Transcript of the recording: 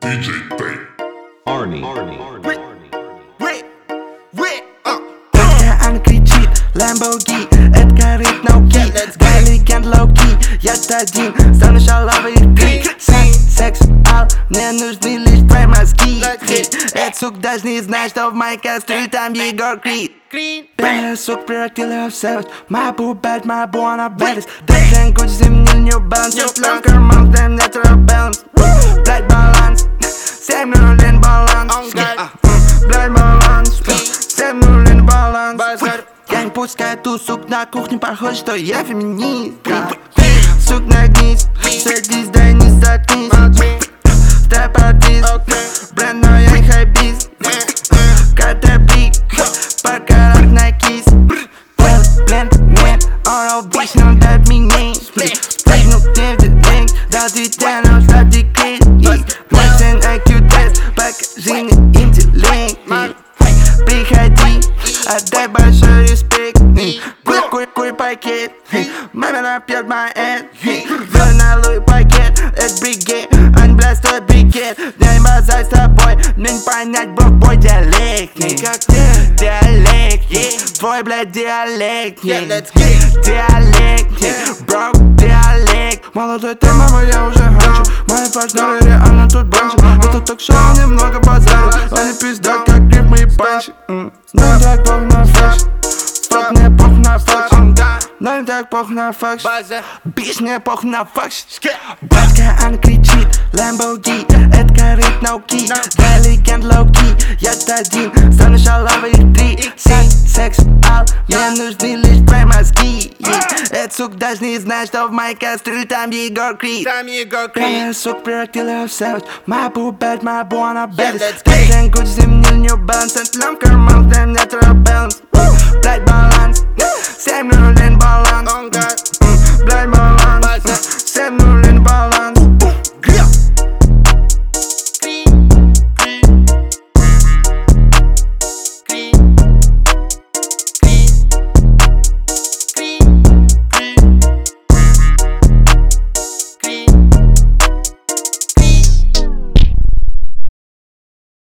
DJ Tay. Arnie. Wait, wait, wait, uh. Taka aan кричит Lamborghini Это горит no key Галлиген low key Я один Стану шалавый крик Секс, ал Мне нужны лишь твои мозги Этот сук даже не знает, что в моей кастрюле там Егор Крид Green, Белый сук превратил ее в savage Мабу bad, мабу она baddest Дэн Гуччи зимний New Balance Just long карман, then нулин баланс On God. А, м, Блять баланс Семь нулин баланс Базар. Я не пускаю ту сук на кухню Похоже, что я феминист Сук нагнись Садись, дай не заткнись Степ-артист Бренд, но я не хайбист КТБ Паркарах на кис Блин, нет, он обычно дает мне Покажи мне интеллект Приходи, отдай большой респект Куй, куй, куй пакет Мама напьет мой эд Взял на луй пакет Это бригет, он блядь, стой бригет Дай базар с тобой Мне не понять, бро, твой диалект Как диалект, yeah. твой, блядь, диалект Yeah, yeah. let's get it. Диалект, yeah. бро, диалект Молодой ты, мама, я уже хочу Мои партнеры реально тут раньше Но тут ток-шоу немного базарит они не как гриб, мы панчи Нам так бог на фэш Фак, мне бог на фэш Нам так бог на фэш Бич, мне бог на фэш Батька, он кричит Lamborghini, это горит науки Да, легенд лоу-ки, я один. Стану шалавы три. Секс, секс, ал. Мне нужны лишь твои мозги. yeah. Этот сук даже не знает, что в моей кастрюле там его крик Там его крик Я сук превратил ее в сэвидж My boo bad, my boo on a bed Дэн Гуч, зимний New Balance Отлем карман, дай мне трое баланс Блять баланс 7 0 баланс Блять баланс